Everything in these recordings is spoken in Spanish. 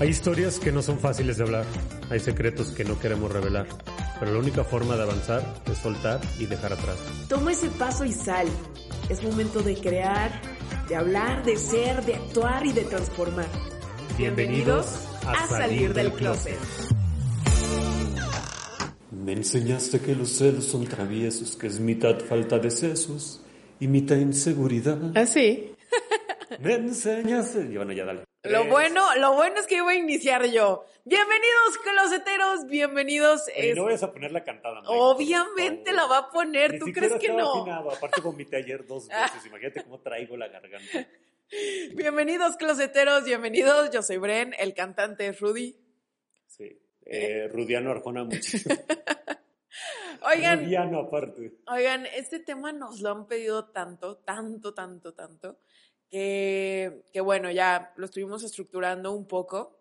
Hay historias que no son fáciles de hablar, hay secretos que no queremos revelar, pero la única forma de avanzar es soltar y dejar atrás. Toma ese paso y sal. Es momento de crear, de hablar, de ser, de actuar y de transformar. Bienvenidos a, salir del closet. Me enseñaste que los celos son traviesos, que es mitad falta de sesos y mitad inseguridad. ¿Ah, sí? Me enseñaste... Y bueno, ya dale. Lo bueno, lo bueno es que iba a iniciar yo. Bienvenidos, closeteros, bienvenidos. Oye, no vayas a poner la cantada. Mike, Obviamente la va a poner, Ni ¿tú crees que no? afinado. Aparte vomité ayer dos veces. Imagínate cómo traigo la garganta. Bienvenidos, closeteros, bienvenidos. Yo soy Bren, el cantante es Rudy. Sí. Eh, Rudiano Arjona muchísimo. Oigan, Rudiano aparte. Oigan, este tema nos lo han pedido tanto, tanto, tanto, tanto, que, bueno, ya lo estuvimos estructurando un poco.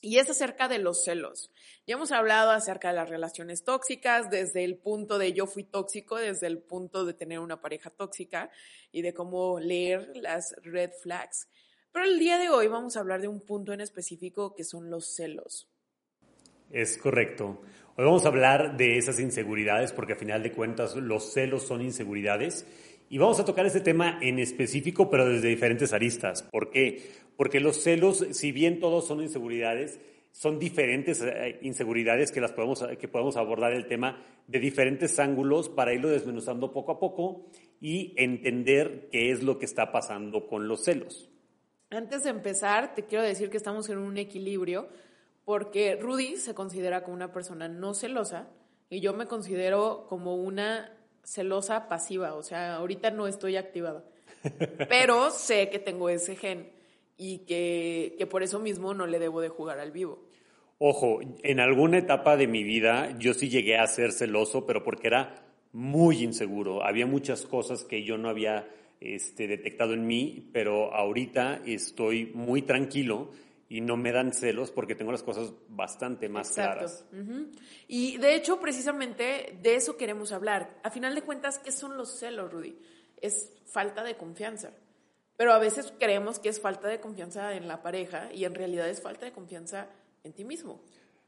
Y es acerca de los celos. Ya hemos hablado acerca de las relaciones tóxicas, desde el punto de yo fui tóxico, desde el punto de tener una pareja tóxica y de cómo leer las red flags. Pero el día de hoy vamos a hablar de un punto en específico que son los celos. Es correcto. Hoy vamos a hablar de esas inseguridades porque a final de cuentas los celos son inseguridades y vamos a tocar este tema en específico pero desde diferentes aristas. ¿Por qué? Porque los celos, si bien todos son inseguridades, son diferentes eh, inseguridades que las podemos que podemos abordar el tema de diferentes ángulos para irlo desmenuzando poco a poco y entender qué es lo que está pasando con los celos. Antes de empezar, te quiero decir que estamos en un equilibrio porque Rudy se considera como una persona no celosa y yo me considero como una celosa pasiva, o sea, ahorita no estoy activada, pero sé que tengo ese gen y que, que por eso mismo no le debo de jugar al vivo. Ojo, en alguna etapa de mi vida yo sí llegué a ser celoso, pero porque era muy inseguro. Había muchas cosas que yo no había este, detectado en mí, pero ahorita estoy muy tranquilo y no me dan celos porque tengo las cosas bastante más claras. Ujú. Y de hecho, precisamente de eso queremos hablar. A final de cuentas, ¿qué son los celos, Rudy? Es falta de confianza. Pero a veces creemos que es falta de confianza en la pareja y en realidad es falta de confianza en ti mismo.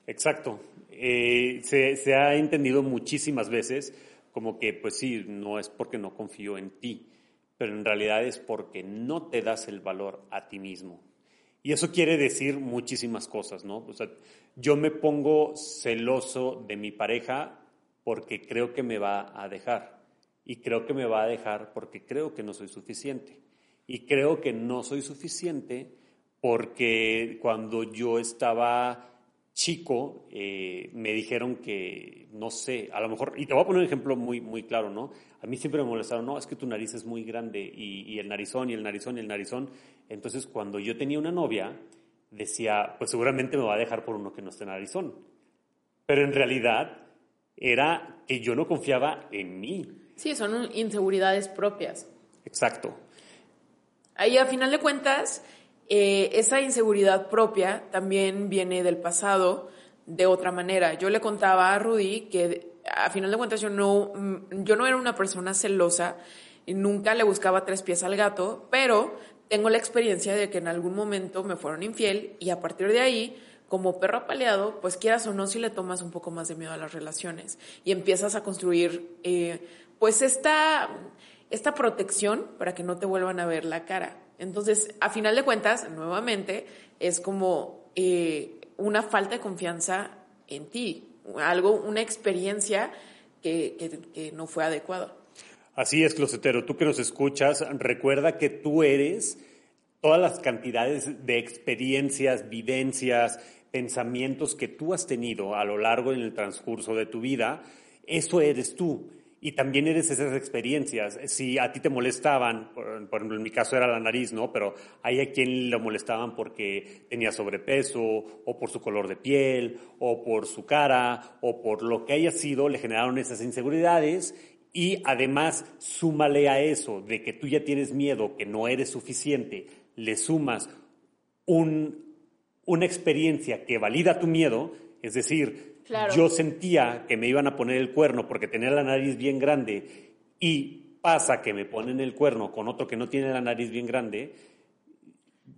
Exacto. Eh, se, se ha entendido muchísimas veces como que, pues sí, no es porque no confío en ti, pero en realidad es porque no te das el valor a ti mismo. Y eso quiere decir muchísimas cosas, ¿no? O sea, yo me pongo celoso de mi pareja porque creo que me va a dejar. Y creo que me va a dejar porque creo que no soy suficiente. Y creo que no soy suficiente porque cuando yo estaba chico eh, me dijeron que, no sé, a lo mejor, y te voy a poner un ejemplo muy, muy claro, ¿no? A mí siempre me molestaron, no, es que tu nariz es muy grande y, y el narizón y el narizón y el narizón. Entonces, cuando yo tenía una novia, decía, pues seguramente me va a dejar por uno que no esté narizón. Pero en realidad era que yo no confiaba en mí. Sí, son inseguridades propias. Exacto. Ahí, a final de cuentas, eh, esa inseguridad propia también viene del pasado de otra manera. Yo le contaba a Rudy que a final de cuentas yo no, mm, yo no era una persona celosa y nunca le buscaba tres pies al gato, pero tengo la experiencia de que en algún momento me fueron infiel y a partir de ahí, como perro apaleado, pues quieras o no, si le tomas un poco más de miedo a las relaciones y empiezas a construir, eh, pues esta, esta protección para que no te vuelvan a ver la cara. Entonces, a final de cuentas, nuevamente, es como eh, una falta de confianza en ti, algo, una experiencia que, que, no fue adecuada. Así es, closetero. Tú que nos escuchas, recuerda que tú eres todas las cantidades de experiencias, vivencias, pensamientos que tú has tenido a lo largo en el transcurso de tu vida. Eso eres tú. Y también eres esas experiencias. Si a ti te molestaban, por, ejemplo, en mi caso era la nariz, ¿no? Pero hay a quien lo molestaban porque tenía sobrepeso, o por su color de piel, o por su cara, o por lo que haya sido, le generaron esas inseguridades. Y además, súmale a eso de que tú ya tienes miedo, que no eres suficiente, le sumas un, una experiencia que valida tu miedo, es decir, Claro. yo sentía que me iban a poner el cuerno porque tenía la nariz bien grande y pasa que me ponen el cuerno con otro que no tiene la nariz bien grande,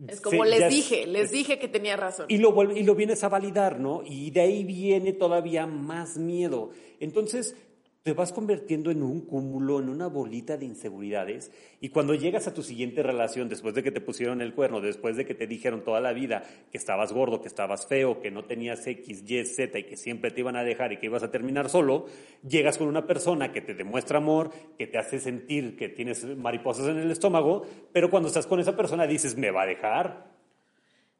Es como se- les es- dije, les es- dije que tenía razón. y lo, y lo vienes a validar, ¿no? Y de ahí viene todavía más miedo. Entonces, te vas convirtiendo en un cúmulo, en una bolita de inseguridades. Y cuando llegas a tu siguiente relación, después de que te pusieron el cuerno, después de que te dijeron toda la vida que estabas gordo, que estabas feo, que no tenías X, Y, Z y que siempre te iban a dejar y que ibas a terminar solo, llegas con una persona que te demuestra amor, que te hace sentir que tienes mariposas en el estómago, pero cuando estás con esa persona dices, me va a dejar.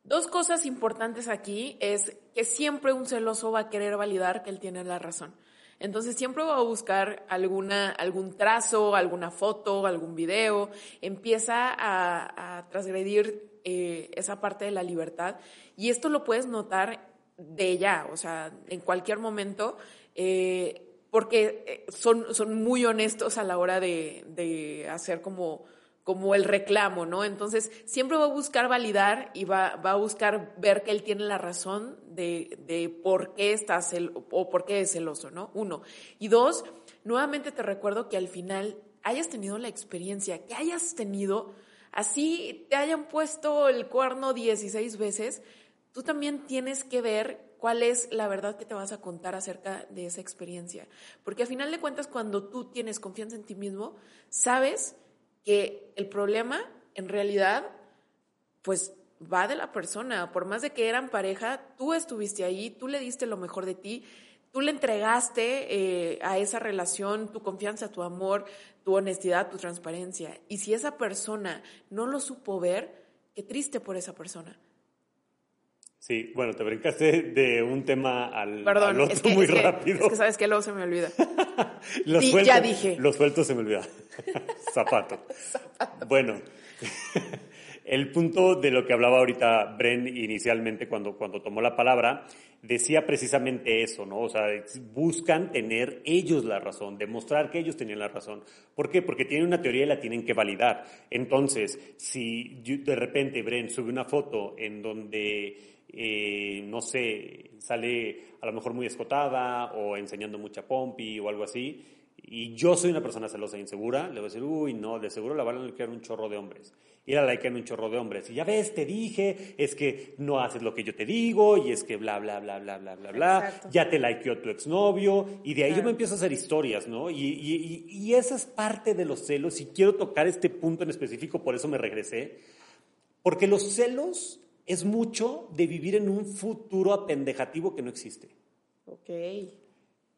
Dos cosas importantes aquí es que siempre un celoso va a querer validar que él tiene la razón. Entonces siempre va a buscar alguna, algún trazo, alguna foto, algún video, empieza a, a transgredir eh, esa parte de la libertad. Y esto lo puedes notar de ya, o sea, en cualquier momento, eh, porque eh, son, son muy honestos a la hora de, de hacer como como el reclamo, ¿no? Entonces, siempre va a buscar validar y va, va a buscar ver que él tiene la razón de, de por qué está cel o por qué es celoso, ¿no? Uno. Y dos, nuevamente te recuerdo que al final hayas tenido la experiencia, que hayas tenido, así te hayan puesto el cuerno 16 veces, tú también tienes que ver cuál es la verdad que te vas a contar acerca de esa experiencia. Porque al final de cuentas, cuando tú tienes confianza en ti mismo, sabes que el problema en realidad pues va de la persona, por más de que eran pareja, tú estuviste ahí, tú le diste lo mejor de ti, tú le entregaste eh, a esa relación tu confianza, tu amor, tu honestidad, tu transparencia. Y si esa persona no lo supo ver, qué triste por esa persona. Sí, bueno, te brincaste de un tema al, Perdón, al otro es que, muy es que- rápido. es que sabes que luego se me olvida. Los sueltos- ya dije. Los sueltos se me olvida. Zapato. Bueno, el punto de lo que hablaba ahorita Bren inicialmente cuando, cuando tomó la palabra, decía precisamente eso, ¿no? O sea, buscan tener ellos la razón, demostrar que ellos tenían la razón. ¿Por qué? Porque tienen una teoría y la tienen que validar. Entonces, si de repente Bren sube una foto en donde eh, no sé, sale a lo mejor muy escotada o enseñando mucha pompi o algo así, y yo soy una persona celosa e insegura, le voy a decir, uy, no, de seguro la van a likear un chorro de hombres. Y la likean un chorro de hombres. Y ya ves, te dije, es que no haces lo que yo te digo, y es que bla, bla, bla, bla, bla, bla, bla. Ya te likeó tu exnovio, y de ahí yo me empiezo a hacer historias, ¿no? Y, y, y- y esa es parte de los celos, y quiero tocar este punto en específico, por eso me regresé. Porque los celos es mucho de vivir en un futuro apendejativo que no existe. Ok.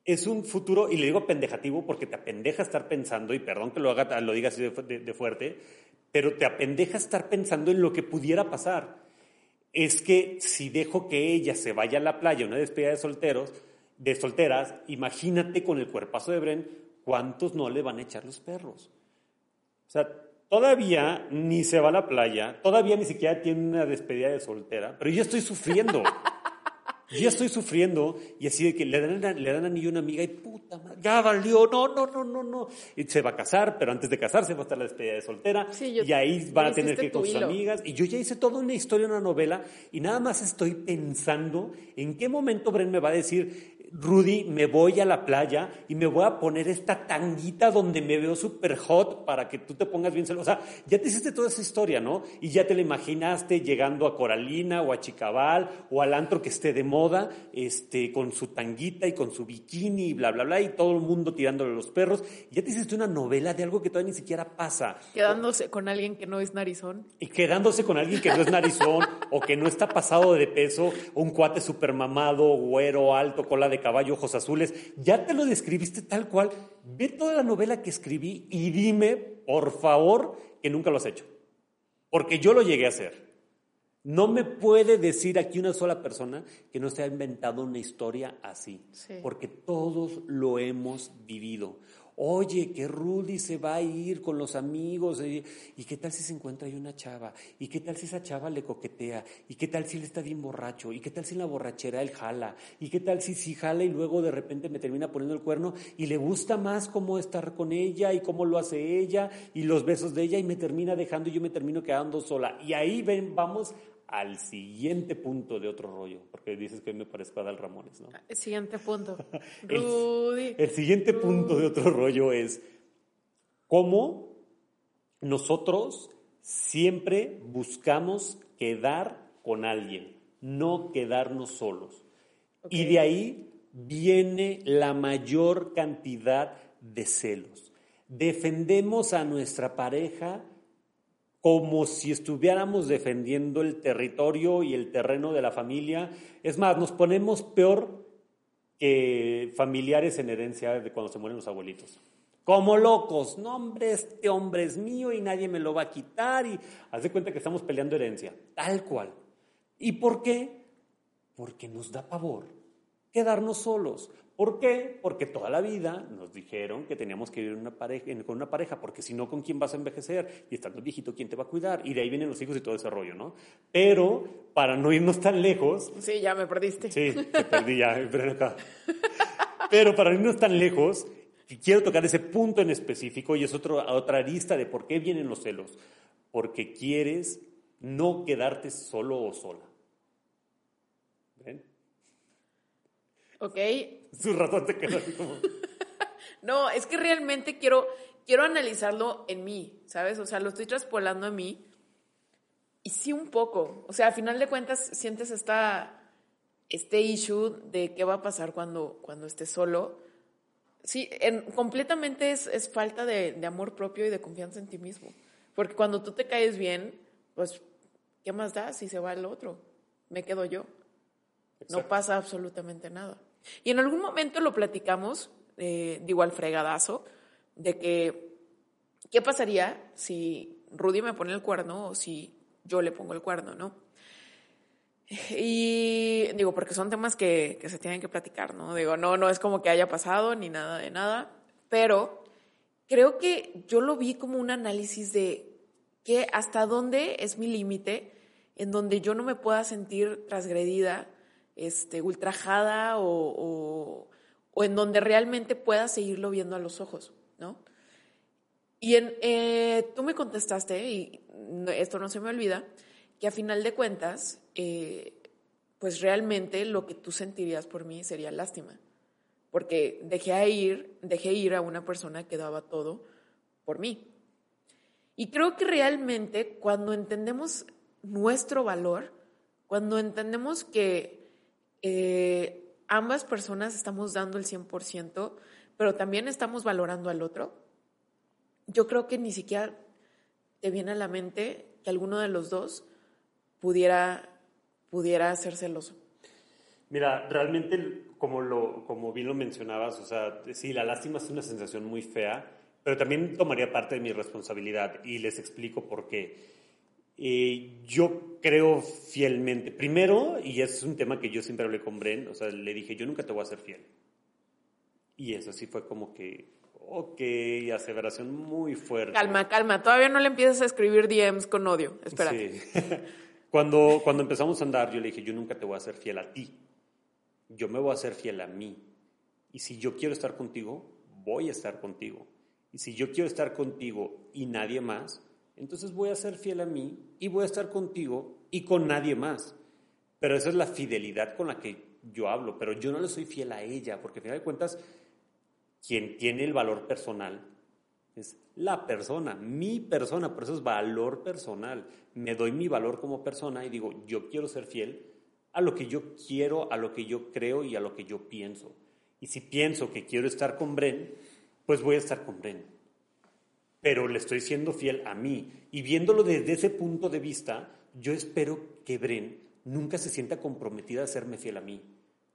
Es un futuro, y le digo apendejativo porque te apendeja estar pensando, y perdón que lo, haga, lo diga así de, de- de fuerte, pero te apendeja estar pensando en lo que pudiera pasar. Es que si dejo que ella se vaya a la playa, una despedida de solteros, de solteras, imagínate con el cuerpazo de Bren, ¿cuántos no le van a echar los perros? O sea, todavía ni se va a la playa, todavía ni siquiera tiene una despedida de soltera, pero yo estoy sufriendo. Yo estoy sufriendo y así de que le dan, le dan anillo a una amiga y puta madre, ya valió, no, no, no, no, no. Y se va a casar, pero antes de casarse va a estar la despedida de soltera Sí, yo- y ahí van a tener hiciste que ir con sus hilo. amigas. Y yo ya hice toda una historia, una novela y nada más estoy pensando en qué momento Bren me va a decir, Rudy, me voy a la playa y me voy a poner esta tanguita donde me veo súper hot para que tú te pongas bien celoso. O sea, ya te hiciste toda esa historia, ¿no? Y ya te la imaginaste llegando a Coralina o a Chicabal o al antro que esté de moda, este, con su tanguita y con su bikini y bla, bla, bla, y todo el mundo tirándole los perros. Ya te hiciste una novela de algo que todavía ni siquiera pasa. Quedándose con alguien que no es narizón. Y quedándose con alguien que no es narizón o que no está pasado de peso, un cuate super mamado, güero, alto, cola de caballo, ojos azules. Ya te lo describiste tal cual. Ve toda la novela que escribí y dime, por favor, que nunca lo has hecho. Porque yo lo llegué a hacer. No me puede decir aquí una sola persona que no se ha inventado una historia así. Sí. Porque todos lo hemos vivido. Oye, que Rudy se va a ir con los amigos. eh, ¿Y qué tal si se encuentra ahí una chava? ¿Y qué tal si esa chava le coquetea? ¿Y qué tal si él está bien borracho? ¿Y qué tal si en la borrachera él jala? ¿Y qué tal si sí jala y luego de repente me termina poniendo el cuerno y le gusta más cómo estar con ella y cómo lo hace ella y los besos de ella y me termina dejando y yo me termino quedando sola? Y ahí ven, vamos al siguiente punto de otro rollo, porque dices que me parezco a Dal Ramones, ¿no? Siguiente punto. El- Rudy. El siguiente punto de otro rollo es cómo nosotros Siempre buscamos quedar con alguien, no quedarnos solos. Y de ahí viene la mayor cantidad de celos. Defendemos a nuestra pareja como si estuviéramos defendiendo el territorio y el terreno de la familia. Es más, nos ponemos peor que familiares en herencia de cuando se mueren los abuelitos. Como locos, no hombre, este hombre es mío y nadie me lo va a quitar y haz de cuenta que estamos peleando herencia, tal cual. ¿Y por qué? Porque nos da pavor quedarnos solos. ¿Por qué? Porque toda la vida nos dijeron que teníamos que vivir una pareja, con una pareja, porque si no, ¿con quién vas a envejecer? Y estando viejito, ¿quién te va a cuidar? Y de ahí vienen los hijos y todo ese rollo, ¿no? Pero para no irnos tan lejos. Sí, ya me perdiste. Sí, te perdí ya, acá. Pero para no irnos tan lejos, quiero tocar ese punto en específico y es otro, otra arista de por qué vienen los celos. Porque quieres no quedarte solo o sola. ¿Ven? Ok. Su ratón te queda así como... no, es que realmente quiero, quiero analizarlo en mí, ¿sabes? O sea, lo estoy traspolando a mí. Y sí un poco. O sea, al final de cuentas sientes esta, este issue de qué va a pasar cuando, cuando estés solo. Sí, en, completamente es, es falta de, de, amor propio y de confianza en ti mismo. Porque cuando tú te caes bien, pues, ¿qué más da si se va el otro? Me quedo yo. No pasa absolutamente nada. Y en algún momento lo platicamos, eh, digo al fregadazo, de que, ¿qué pasaría si Rudy me pone el cuerno o si yo le pongo el cuerno, no? Y digo, porque son temas que, que se tienen que platicar, ¿no? Digo, no, no es como que haya pasado ni nada de nada, pero creo que yo lo vi como un análisis de que hasta dónde es mi límite en donde yo no me pueda sentir transgredida este, ultrajada o, en donde realmente pueda seguirlo viendo a los ojos, ¿no? Y eh, tú me contestaste, y esto no se me olvida, que a final de cuentas, eh, pues realmente lo que tú sentirías por mí sería lástima, porque dejé ir, dejé ir a una persona que daba todo por mí. Y creo que realmente cuando entendemos nuestro valor, cuando entendemos que eh, ambas personas estamos dando el 100%, pero también estamos valorando al otro, yo creo que ni siquiera te viene a la mente que alguno de los dos pudiera, pudiera ser celoso. Mira, realmente, como, lo, como bien lo mencionabas, o sea, sí, la lástima es una sensación muy fea, pero también tomaría parte de mi responsabilidad y les explico por qué. Eh, yo creo fielmente, primero, y es un tema que yo siempre hablé con Bren, o sea, le dije, yo nunca te voy a ser fiel. Y eso sí fue como que, ok, aseveración muy fuerte. Calma, calma, todavía no le empiezas a escribir DMs con odio, espera. Sí. cuando, cuando empezamos a andar, yo le dije, yo nunca te voy a ser fiel a ti, yo me voy a ser fiel a mí. Y si yo quiero estar contigo, voy a estar contigo. Y si yo quiero estar contigo y nadie más, entonces voy a ser fiel a mí y voy a estar contigo y con nadie más. Pero esa es la fidelidad con la que yo hablo, pero yo no le soy fiel a ella, porque al final de cuentas, quien tiene el valor personal es la persona, mi persona, por eso es valor personal. Me doy mi valor como persona y digo, yo quiero ser fiel a lo que yo quiero, a lo que yo creo y a lo que yo pienso. Y si pienso que quiero estar con Bren, pues voy a estar con Bren pero le estoy siendo fiel a mí. Y viéndolo desde ese punto de vista, yo espero que Bren nunca se sienta comprometida a serme fiel a mí.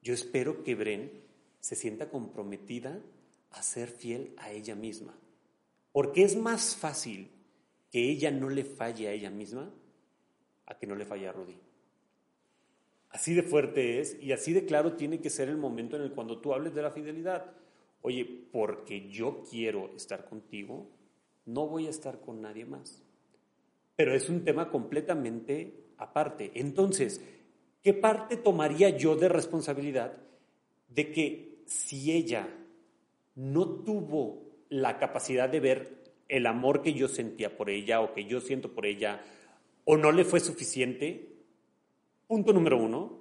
Yo espero que Bren se sienta comprometida a ser fiel a ella misma. Porque es más fácil que ella no le falle a ella misma a que no le falle a Rudy. Así de fuerte es y así de claro tiene que ser el momento en el cuando tú hables de la fidelidad. Oye, porque yo quiero estar contigo, no voy a estar con nadie más. Pero es un tema completamente aparte. Entonces, ¿qué parte tomaría yo de responsabilidad de que si ella no tuvo la capacidad de ver el amor que yo sentía por ella o que yo siento por ella o no le fue suficiente? Punto número uno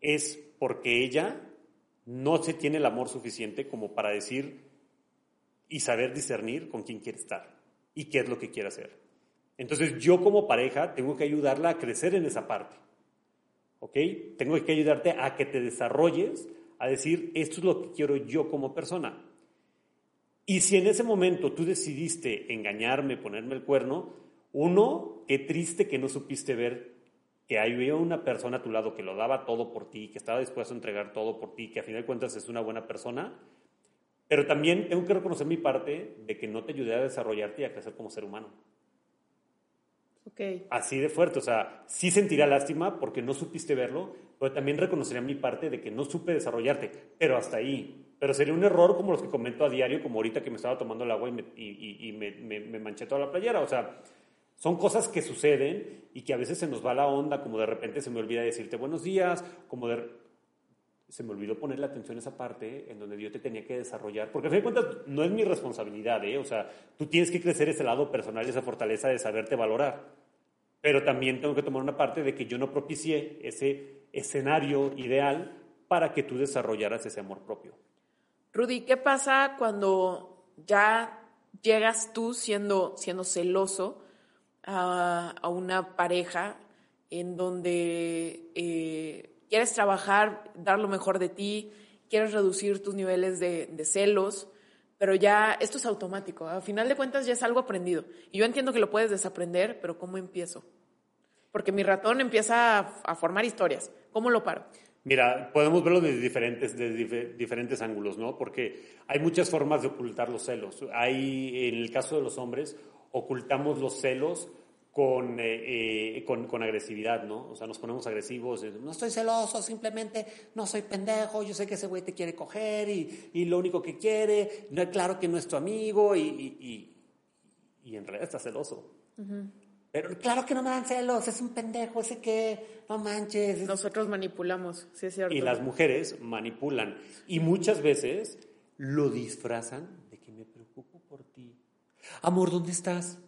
es porque ella no se tiene el amor suficiente como para decir, y saber discernir con quién quiere estar y qué es lo que quiere hacer. Entonces yo como pareja tengo que ayudarla a crecer en esa parte. ¿Ok? Tengo que ayudarte a que te desarrolles, a decir, esto es lo que quiero yo como persona. Y si en ese momento tú decidiste engañarme, ponerme el cuerno, uno, qué triste que no supiste ver que había una persona a tu lado que lo daba todo por ti, que estaba dispuesto a entregar todo por ti, que a final de cuentas es una buena persona, pero también tengo que reconocer mi parte de que no te ayudé a desarrollarte y a crecer como ser humano. Okay. Así de fuerte, o sea, sí sentiría lástima porque no supiste verlo, pero también reconocería mi parte de que no supe desarrollarte, pero hasta ahí. Pero sería un error como los que comento a diario, como ahorita que me estaba tomando el agua y me, y, y me, me, me manché toda la playera, o sea, son cosas que suceden y que a veces se nos va la onda, como de repente se me olvida decirte buenos días, como de... Se me olvidó poner la atención a esa parte en donde yo te tenía que desarrollar, porque a fin de cuentas no es mi responsabilidad, ¿eh? O sea, tú tienes que crecer ese lado personal, esa fortaleza de saberte valorar. Pero también tengo que tomar una parte de que yo no propicié ese escenario ideal para que tú desarrollaras ese amor propio. Rudy, ¿qué pasa cuando ya llegas tú siendo, siendo celoso a, una pareja en donde eh, quieres trabajar, dar lo mejor de ti, quieres reducir tus niveles de, celos, pero ya esto es automático. A final de cuentas ya es algo aprendido. Y yo entiendo que lo puedes desaprender, pero ¿cómo empiezo? Porque mi ratón empieza a, formar historias. ¿Cómo lo paro? Mira, podemos verlo desde diferentes, diferentes ángulos, ¿no? Porque hay muchas formas de ocultar los celos. Hay, en el caso de los hombres, ocultamos los celos con, eh, eh, con, con, agresividad, ¿no? O sea, nos ponemos agresivos, no estoy celoso, simplemente no soy pendejo, yo sé que ese güey te quiere coger y, y, lo único que quiere, no, claro que no es tu amigo y, y, y en realidad está celoso. Pero claro que no me dan celos, es un pendejo, ese que, no manches. Nosotros manipulamos, sí es cierto. Y las mujeres manipulan y muchas veces lo disfrazan de que me preocupo por ti. Amor, ¿dónde estás?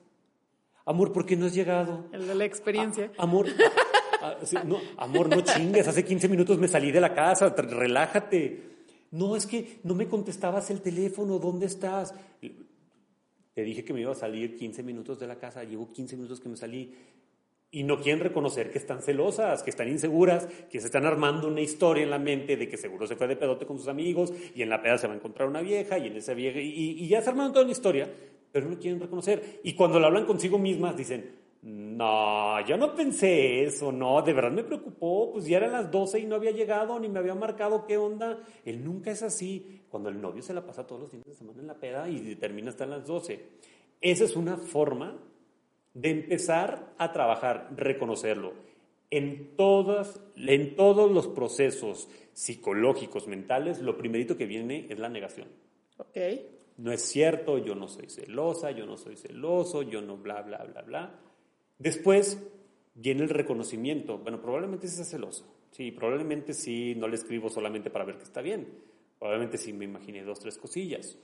Amor, ¿por qué no has llegado? El de la experiencia. amor, no, amor, no chingues. Hace 15 minutos me salí de la casa. Relájate. No, es que no me contestabas el teléfono. ¿Dónde estás? Te dije que me iba a salir 15 minutos de la casa. Llevo 15 minutos que me salí. Y no quieren reconocer que están celosas, que están inseguras, que se están armando una historia en la mente de que seguro se fue de pedote con sus amigos y en la peda se va a encontrar una vieja y en esa vieja. Y, y ya se armaron toda una historia pero no quieren reconocer. Y cuando lo hablan consigo mismas, dicen, no, yo no pensé eso, no, de verdad me preocupó, pues ya eran las 12 y no había llegado, ni me había marcado qué onda. Él nunca es así. Cuando el novio se la pasa todos los fines de semana en la peda y termina hasta las 12. Esa es una forma de empezar a trabajar, reconocerlo. En, todas, en todos los procesos psicológicos, mentales, lo primerito que viene es la negación. Ok no es cierto, yo no soy celosa, yo no soy celoso, yo no bla, bla, bla, bla. Después viene el reconocimiento. Bueno, probablemente sí sea celoso. Sí, probablemente sí no le escribo solamente para ver que está bien. Probablemente sí me imaginé dos, tres cosillas.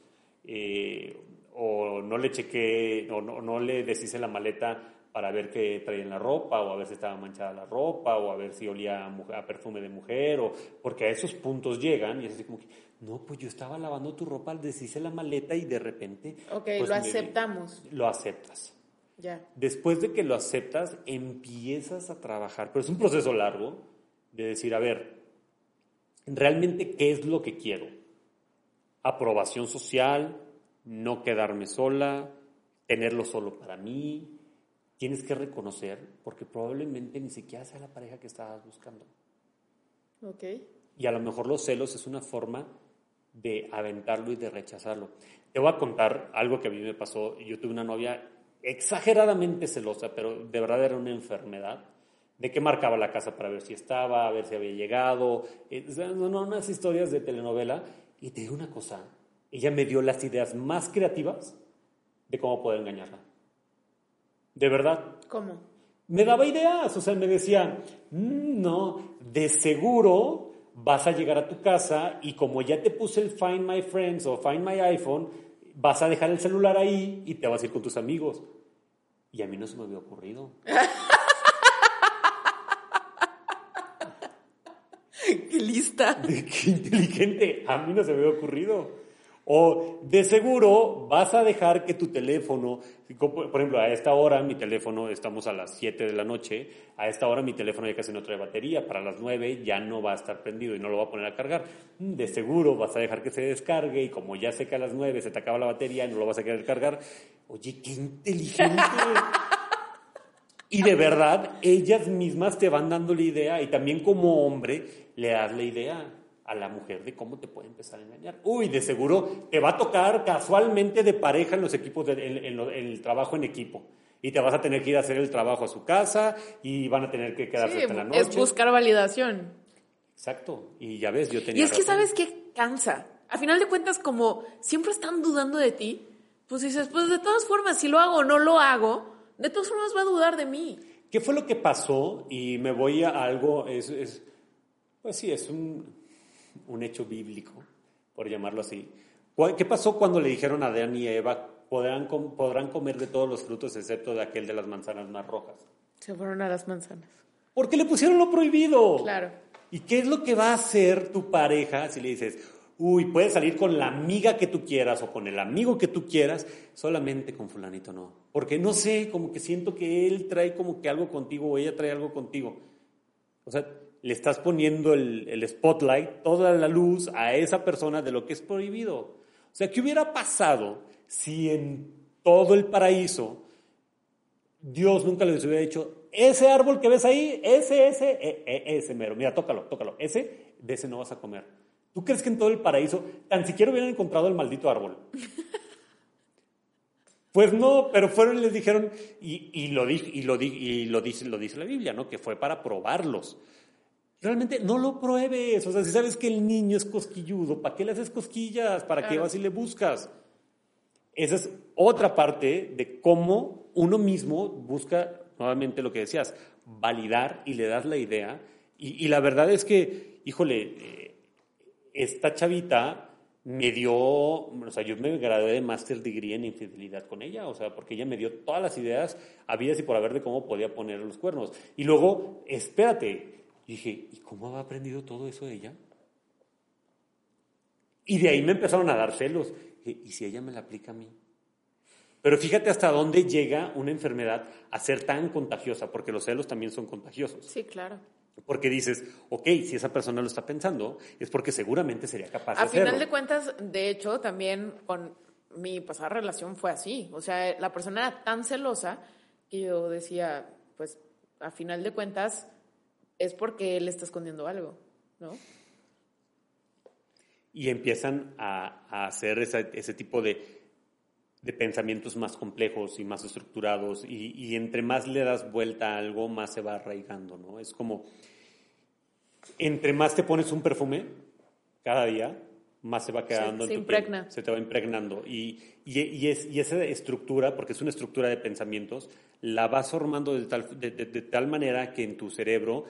Eh, o no le chequé, o no, no le deshice la maleta para ver qué traía en la ropa, o a ver si estaba manchada la ropa, o a ver si olía a, perfume de mujer, o porque a esos puntos llegan y es así como que, no, pues yo estaba lavando tu ropa, deshice la maleta y de repente... Ok, pues lo aceptamos. Lo aceptas. Ya. Después de que lo aceptas, empiezas a trabajar, pero es un proceso largo de decir, a ver, realmente qué es lo que quiero. Aprobación social, no quedarme sola, tenerlo solo para mí, tienes que reconocer, porque probablemente ni siquiera sea la pareja que estabas buscando. Ok. Y a lo mejor los celos es una forma de aventarlo y de rechazarlo. Te voy a contar algo que a mí me pasó. Yo tuve una novia exageradamente celosa, pero de verdad era una enfermedad, de que marcaba la casa para ver si estaba, a ver si había llegado, eh, no, unas historias de telenovela. Y te digo una cosa, ella me dio las ideas más creativas de cómo poder engañarla. De verdad. ¿Cómo? Me daba ideas, o sea, me decía, mm, no, de seguro vas a llegar a tu casa y como ya te puse el Find My Friends o Find My iPhone, vas a dejar el celular ahí y te vas a ir con tus amigos. Y a mí no se me había ocurrido. ¡Qué lista! ¡Qué inteligente! A mí no se me había ocurrido. O de seguro vas a dejar que tu teléfono, por ejemplo, a esta hora mi teléfono, estamos a las 7 de la noche, a esta hora mi teléfono ya casi no trae batería, para las 9 ya no va a estar prendido y no lo va a poner a cargar. Mm, de seguro vas a dejar que se descargue y como ya sé que a las 9 se te acaba la batería y no lo vas a querer cargar. Oye, qué inteligente. Y de verdad, ellas mismas te van dando la idea y también como hombre le das la idea a la mujer de cómo te puede empezar a engañar. Uy, de seguro te va a tocar casualmente de pareja en los equipos, en, el trabajo en equipo. Y te vas a tener que ir a hacer el trabajo a su casa y van a tener que quedarse hasta la noche. Es buscar validación. Exacto. Y ya ves, yo tenía. Y es que sabes qué cansa. A final de cuentas, como siempre están dudando de ti, pues dices, pues de todas formas, si lo hago o no lo hago, de todas formas va a dudar de mí. ¿Qué fue lo que pasó? Y me voy a algo, es, es pues sí, es un, un hecho bíblico, por llamarlo así. ¿Qué pasó cuando le dijeron a Adán y Eva, podrán, podrán comer de todos los frutos excepto de aquel de las manzanas más rojas? Se fueron a las manzanas. Porque le pusieron lo prohibido. Claro. ¿Y qué es lo que va a hacer tu pareja si le dices, uy, puedes salir con la amiga que tú quieras o con el amigo que tú quieras, solamente con fulanito no? Porque no sé, como que siento que él trae como que algo contigo o ella trae algo contigo. O sea, le estás poniendo el, spotlight, toda la luz a esa persona de lo que es prohibido. O sea, ¿qué hubiera pasado si en todo el paraíso Dios nunca les hubiera dicho, ese árbol que ves ahí, ese, ese, e, e, ese mero, mira, tócalo, tócalo, ese, de ese no vas a comer. ¿Tú crees que en todo el paraíso tan siquiera hubieran encontrado el maldito árbol? Pues no, pero fueron y les dijeron, y, lo, y, lo, y lo, dice, lo dice la Biblia, ¿no? Que fue para probarlos realmente no lo pruebes. O sea, si sabes que el niño es cosquilludo, ¿para qué le haces cosquillas? ¿Para qué vas y le buscas? Esa es otra parte de cómo uno mismo busca, nuevamente lo que decías, validar y le das la idea. Y, la verdad es que, híjole, eh, esta chavita me dio, o sea, yo me gradué de Master Degree en infidelidad con ella, o sea, porque ella me dio todas las ideas habidas y por haber de cómo podía poner los cuernos. Y luego, espérate, dije, ¿y cómo ha aprendido todo eso ella? Y de ahí me empezaron a dar celos. ¿y si ella me la aplica a mí? Pero fíjate hasta dónde llega una enfermedad a ser tan contagiosa, porque los celos también son contagiosos. Sí, claro. Porque dices, ok, si esa persona lo está pensando, es porque seguramente sería capaz de hacerlo. A final de cuentas, de hecho, también con mi pasada relación fue así. O sea, la persona era tan celosa que yo decía, pues, a final de cuentas, es porque él está escondiendo algo, ¿no? Y empiezan a, hacer ese tipo de, pensamientos más complejos y más estructurados y, entre más le das vuelta a algo, más se va arraigando, ¿no? Es como, entre más te pones un perfume cada día, más se va quedando se, en tu impregna. se te va impregnando. Y, y, es, y, esa estructura, porque es una estructura de pensamientos, la vas formando de tal, de tal manera que en tu cerebro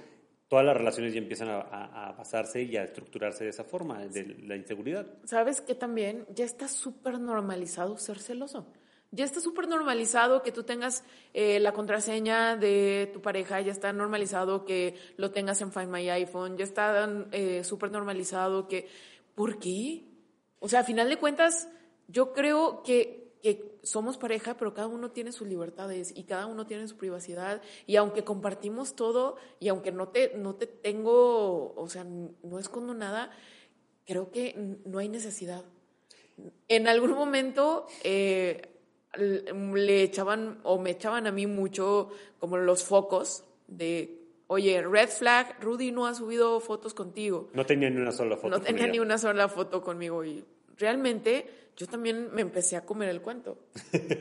todas las relaciones ya empiezan a, basarse y a estructurarse de esa forma, de la inseguridad. ¿Sabes que también ya está súper normalizado ser celoso? Ya está súper normalizado que tú tengas eh, la contraseña de tu pareja, ya está normalizado que lo tengas en Find My iPhone, ya está eh, súper normalizado que... ¿Por qué? O sea, a final de cuentas, yo creo que que somos pareja, pero cada uno tiene sus libertades y cada uno tiene su privacidad. Y aunque compartimos todo y aunque no te, no te tengo, o sea, no escondo nada, creo que no hay necesidad. En algún momento eh, le echaban o me echaban a mí mucho como los focos de oye, red flag, Rudy no ha subido fotos contigo. No tenía ni una sola foto. No tenía ni una sola foto conmigo y realmente yo también me empecé a comer el cuento.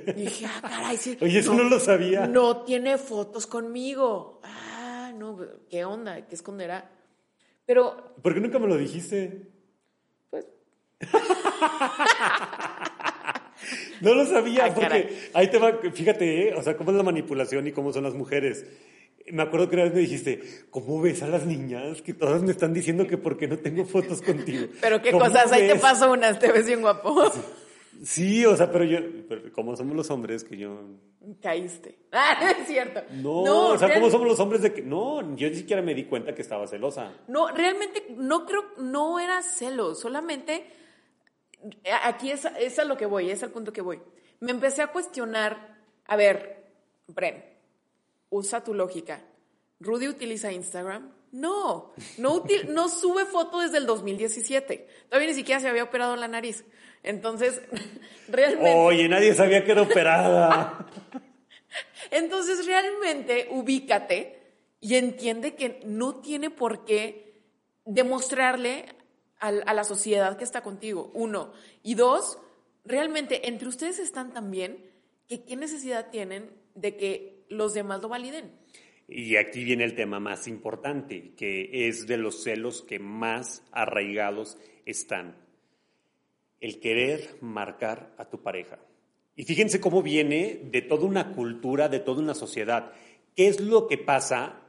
Y dije, ah, caray, sí. Oye, eso no, lo sabía. No tiene fotos conmigo. Ah, no, ¿qué onda? ¿Qué esconderá? Pero. ¿Por qué nunca me lo dijiste? Pues. no lo sabía, porque ahí te va, fíjate, ¿eh? o sea, cómo es la manipulación y cómo son las mujeres me acuerdo que una vez me dijiste, ¿cómo ves a las niñas? Que todas me están diciendo que por qué no tengo fotos contigo. Pero qué cosas, ahí te paso unas, te ves bien guapo. Sí, o sea, pero yo, como somos los hombres que yo... Caíste. Ah, es cierto. No, o sea, ¿cómo somos los hombres de que... No, yo ni siquiera me di cuenta que estaba celosa. No, realmente no creo, no era celos, solamente aquí es, es a lo que voy, es al punto que voy. Me empecé a cuestionar, a ver, Bren, usa tu lógica. ¿Rudy utiliza Instagram? No, no, no sube foto desde el 2017. Todavía ni siquiera se había operado la nariz. Entonces, realmente... Oye, nadie sabía que era operada. Entonces, realmente, ubícate y entiende que no tiene por qué demostrarle a, la sociedad que está contigo, uno. Y dos, realmente, entre ustedes están también que qué necesidad tienen de que los demás lo validen. Y aquí viene el tema más importante, que es de los celos que más arraigados están. El querer marcar a tu pareja. Y fíjense cómo viene de toda una cultura, de toda una sociedad. ¿Qué es lo que pasa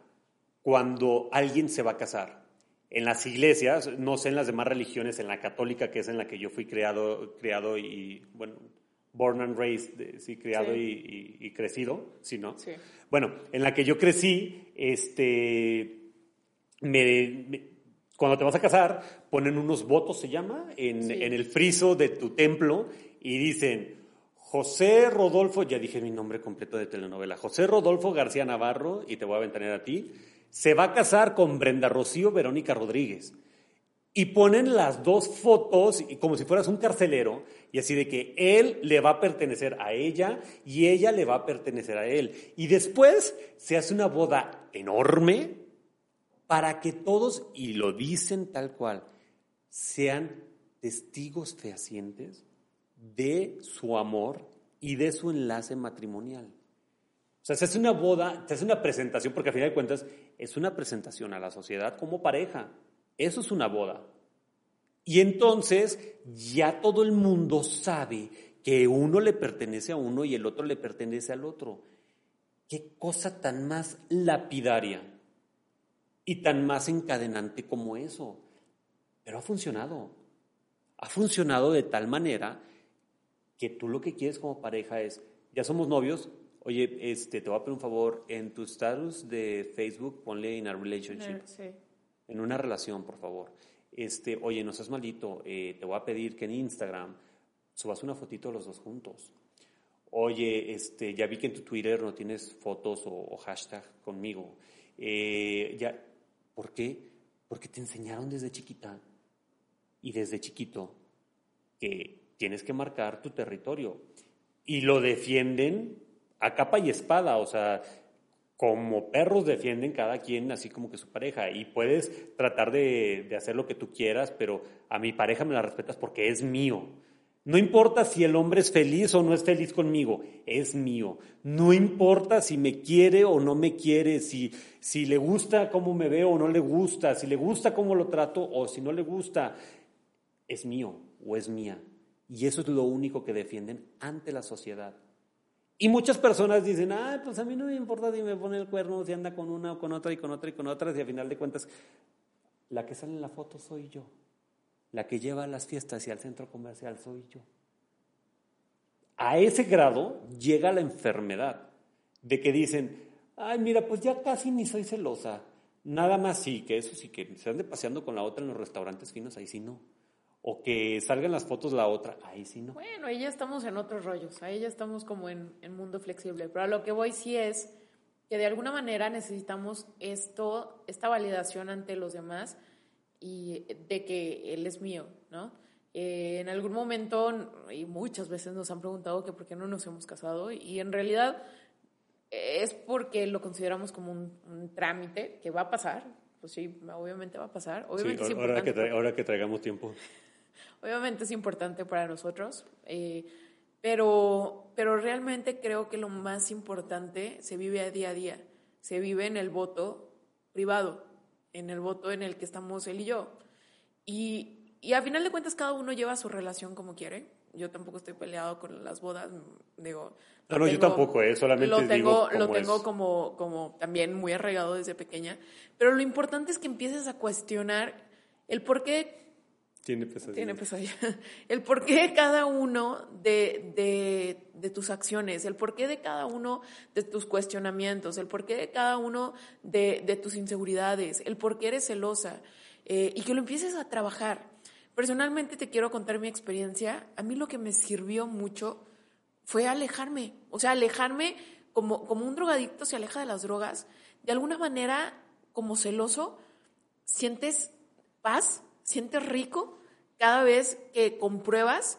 cuando alguien se va a casar? En las iglesias, no sé en las demás religiones, en la católica, que es en la que yo fui creado, creado y, bueno, born and raised, sí, criado Y, crecido, ¿sí, no? Sí. Bueno, en la que yo crecí, este, cuando te vas a casar, ponen unos votos, se llama, en, en el friso de tu templo y dicen, José Rodolfo, ya dije mi nombre completo de telenovela, José Rodolfo García Navarro, y te voy a ventanear a ti, se va a casar con Brenda Rocío Verónica Rodríguez y ponen las dos fotos como si fueras un carcelero y así de que él le va a pertenecer a ella y ella le va a pertenecer a él. Y después se hace una boda enorme para que todos, y lo dicen tal cual, sean testigos fehacientes de su amor y de su enlace matrimonial. O sea, se hace una boda, se hace una presentación, porque a final de cuentas es una presentación a la sociedad como pareja. Eso es una boda. Y entonces ya todo el mundo sabe que uno le pertenece a uno y el otro le pertenece al otro. Qué cosa tan más lapidaria y tan más encadenante como eso. Pero ha funcionado. Ha funcionado de tal manera que tú lo que quieres como pareja es, ya somos novios, oye, este, te voy a pedir un favor, en tu status de Facebook ponle in a relationship. Sí en una relación, por favor, este, oye, no seas malito, eh, te voy a pedir que en Instagram subas una fotito de los dos juntos. Oye, este, ya vi que en tu Twitter no tienes fotos o, hashtag conmigo. Eh, ya, ¿Por qué? Porque te enseñaron desde chiquita y desde chiquito que tienes que marcar tu territorio. Y lo defienden a capa y espada, o sea, como perros defienden cada quien así como que su pareja y puedes tratar de, hacer lo que tú quieras, pero a mi pareja me la respetas porque es mío. No importa si el hombre es feliz o no es feliz conmigo, es mío. No importa si me quiere o no me quiere, si, si le gusta cómo me veo o no le gusta, si le gusta cómo lo trato o si no le gusta, es mío o es mía. Y eso es lo único que defienden ante la sociedad. Y muchas personas dicen, ah, pues a mí no me importa si me pone el cuerno, si anda con una o con otra y con otra y con otra, y al final de cuentas, la que sale en la foto soy yo. La que lleva a las fiestas y al centro comercial soy yo. A ese grado llega la enfermedad de que dicen, ay, mira, pues ya casi ni soy celosa. Nada más sí, que eso sí, que se ande paseando con la otra en los restaurantes finos, ahí sí no o que salgan las fotos la otra, ahí sí no. Bueno, ahí ya estamos en otros rollos, ahí ya estamos como en, en mundo flexible, pero a lo que voy sí es que de alguna manera necesitamos esto, esta validación ante los demás y de que él es mío, ¿no? Eh, en algún momento, y muchas veces nos han preguntado que por qué no nos hemos casado, y en realidad es porque lo consideramos como un, trámite que va a pasar, pues sí, obviamente va a pasar. Obviamente sí, ahora, que ahora que traigamos tiempo. Obviamente es importante para nosotros, eh, pero, pero realmente creo que lo más importante se vive a día a día, se vive en el voto privado, en el voto en el que estamos él y yo. Y, y a final de cuentas cada uno lleva su relación como quiere. Yo tampoco estoy peleado con las bodas, digo. No, no, yo tampoco, eh, solamente lo tengo, digo lo tengo como, como también muy arraigado desde pequeña. Pero lo importante es que empieces a cuestionar el por qué tiene pesadilla. Tiene pesadilla. El porqué de cada uno de, de, tus acciones, el porqué de cada uno de tus cuestionamientos, el porqué de cada uno de, tus inseguridades, el por qué eres celosa eh, y que lo empieces a trabajar. personalmente te quiero contar mi experiencia. A mí lo que me sirvió mucho fue alejarme. O sea, alejarme como, como un drogadicto se aleja de las drogas. De alguna manera, como celoso, sientes paz, sientes rico cada vez que compruebas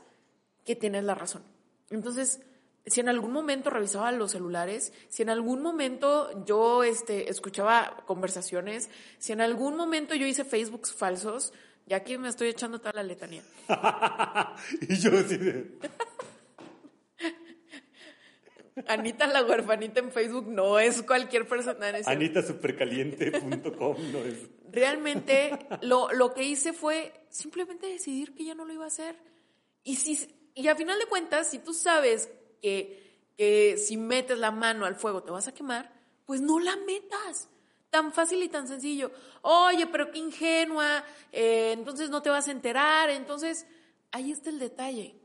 que tienes la razón. Entonces, si en algún momento revisaba los celulares, si en algún momento yo este, escuchaba conversaciones, si en algún momento yo hice Facebooks falsos, ya aquí me estoy echando toda la letanía. y yo así Anita la huerfanita en Facebook no es cualquier persona. AnitaSupercaliente.com no es. Realmente lo, lo que hice fue simplemente decidir que ya no lo iba a hacer. Y, si, y a final de cuentas, si tú sabes que, que si metes la mano al fuego te vas a quemar, pues no la metas. Tan fácil y tan sencillo. Oye, pero qué ingenua, eh, entonces no te vas a enterar. Entonces, ahí está el detalle.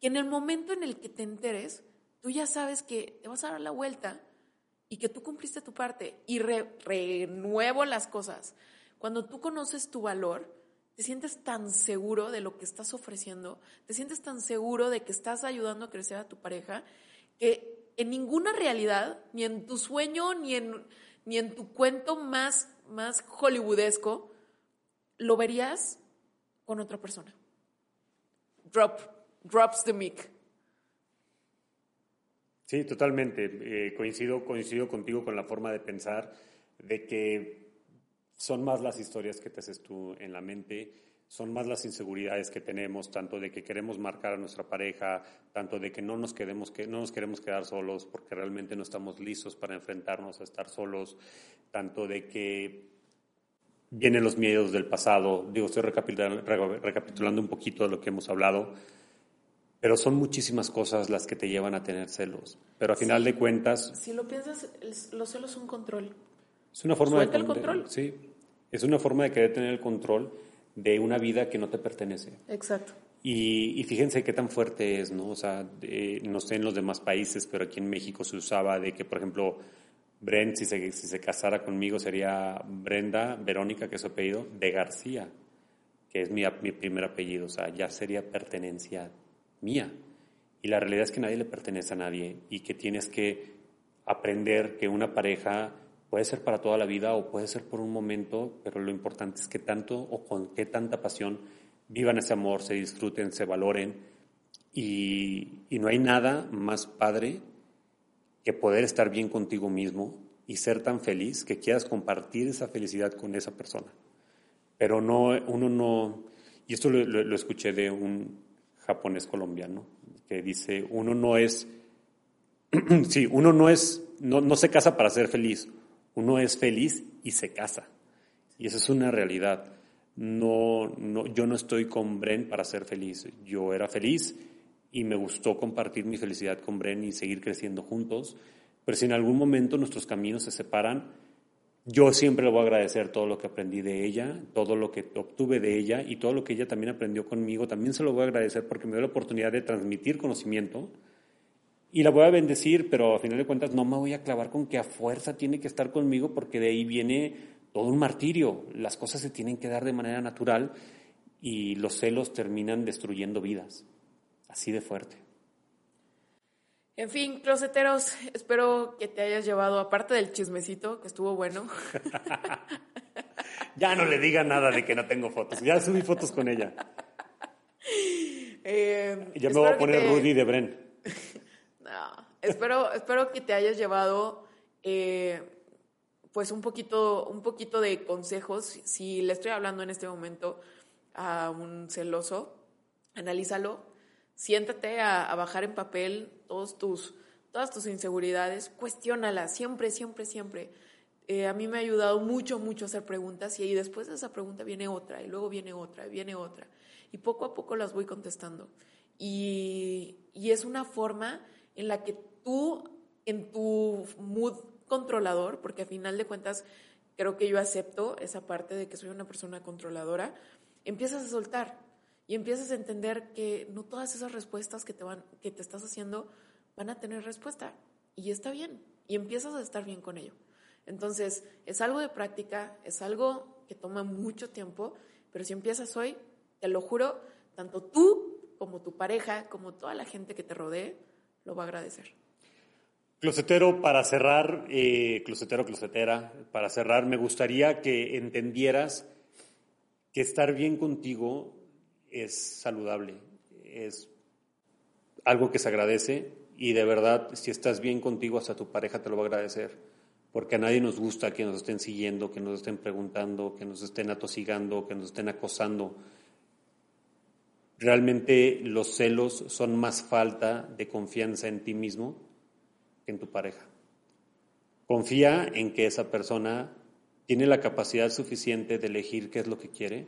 Que en el momento en el que te enteres, tú ya sabes que te vas a dar la vuelta y que tú cumpliste tu parte. Y renuevo las cosas. Cuando tú conoces tu valor, te sientes tan seguro de lo que estás ofreciendo, te sientes tan seguro de que estás ayudando a crecer a tu pareja, que en ninguna realidad, ni en tu sueño, ni en, ni en tu cuento más, más hollywoodesco, lo verías con otra persona. Drop, drops the mic. Sí, totalmente. Eh, coincido, coincido contigo con la forma de pensar de que son más las historias que te haces tú en la mente, son más las inseguridades que tenemos, tanto de que queremos marcar a nuestra pareja, tanto de que no nos, queremos, que no nos queremos quedar solos porque realmente no estamos listos para enfrentarnos a estar solos, tanto de que vienen los miedos del pasado. Digo, estoy recapitulando, recapitulando un poquito de lo que hemos hablado, pero son muchísimas cosas las que te llevan a tener celos. Pero a final de cuentas... Si lo piensas, los celos son control. Es una forma de... el control. Sí, es una forma de querer tener el control de una vida que no te pertenece. Exacto. Y, fíjense qué tan fuerte es, ¿no? O sea, no sé en los demás países, pero aquí en México se usaba de que, por ejemplo, Brent, si se, si se casara conmigo, sería Brenda Verónica, que es su apellido, de García, que es mi, mi primer apellido. O sea, ya sería pertenencia mía. Y la realidad es que nadie le pertenece a nadie y que tienes que aprender que una pareja Puede ser para toda la vida o puede ser por un momento, pero lo importante es que tanto o con qué tanta pasión vivan ese amor, se disfruten, se valoren. Y, no hay nada más padre que poder estar bien contigo mismo y ser tan feliz que quieras compartir esa felicidad con esa persona. Pero no, uno no, y esto lo, escuché de un japonés colombiano, que dice, uno no es, sí, uno no es, no, no se casa para ser feliz, uno es feliz y se casa. Y esa es una realidad. No, no, yo no estoy con Bren para ser feliz. Yo era feliz y me gustó compartir mi felicidad con Bren y seguir creciendo juntos. Pero si en algún momento nuestros caminos se separan, yo siempre le voy a agradecer todo lo que aprendí de ella, todo lo que obtuve de ella y todo lo que ella también aprendió conmigo. También se lo voy a agradecer porque me dio la oportunidad de transmitir conocimiento y la voy a bendecir, pero a final de cuentas no me voy a clavar con que a fuerza tiene que estar conmigo porque de ahí viene todo un martirio. Las cosas se tienen que dar de manera natural y los celos terminan destruyendo vidas. Así de fuerte. En fin, closeteros, espero que te hayas llevado, aparte del chismecito, que estuvo bueno. ya no le diga nada de que no tengo fotos. Ya subí fotos con ella. Eh, ya me voy a poner Rudy de Bren. espero, espero que te hayas llevado eh, pues un poquito, un poquito de consejos. Si le estoy hablando en este momento a un celoso, analízalo, siéntate a, bajar en papel todos tus, todas tus inseguridades, cuestiónalas, siempre, siempre, siempre. Eh, a mí me ha ayudado mucho, mucho hacer preguntas y después de esa pregunta viene otra y luego viene otra y viene otra. Y poco a poco las voy contestando. Y, y es una forma en la que tú, en tu mood controlador, porque a final de cuentas creo que yo acepto esa parte de que soy una persona controladora, empiezas a soltar y empiezas a entender que no todas esas respuestas que te, van, que te estás haciendo van a tener respuesta. Y está bien. Y empiezas a estar bien con ello. Entonces, es algo de práctica, es algo que toma mucho tiempo, pero si empiezas hoy, te lo juro, tanto tú como tu pareja, como toda la gente que te rodee, lo va a agradecer. Closetero, para cerrar, eh, closetero, closetera, para cerrar, me gustaría que entendieras que estar bien contigo es saludable, es algo que se agradece y de verdad, si estás bien contigo, hasta tu pareja te lo va a agradecer, porque a nadie nos gusta que nos estén siguiendo, que nos estén preguntando, que nos estén atosigando, que nos estén acosando. Realmente los celos son más falta de confianza en ti mismo que en tu pareja. Confía en que esa persona tiene la capacidad suficiente de elegir qué es lo que quiere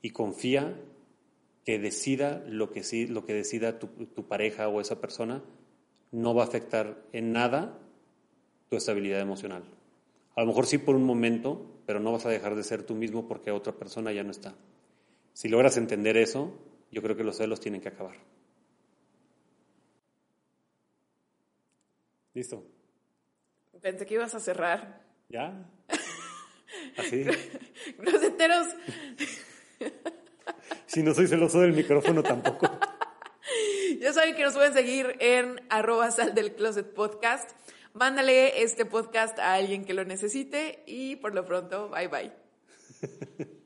y confía que decida lo que, sí, lo que decida tu, tu pareja o esa persona no va a afectar en nada tu estabilidad emocional. A lo mejor sí por un momento, pero no vas a dejar de ser tú mismo porque otra persona ya no está. Si logras entender eso, yo creo que los celos tienen que acabar. Listo. Pensé que ibas a cerrar. ¿Ya? Así. Groseteros. si no soy celoso del micrófono tampoco. Ya saben que nos pueden seguir en arroba sal del closet podcast. Mándale este podcast a alguien que lo necesite y por lo pronto, bye bye.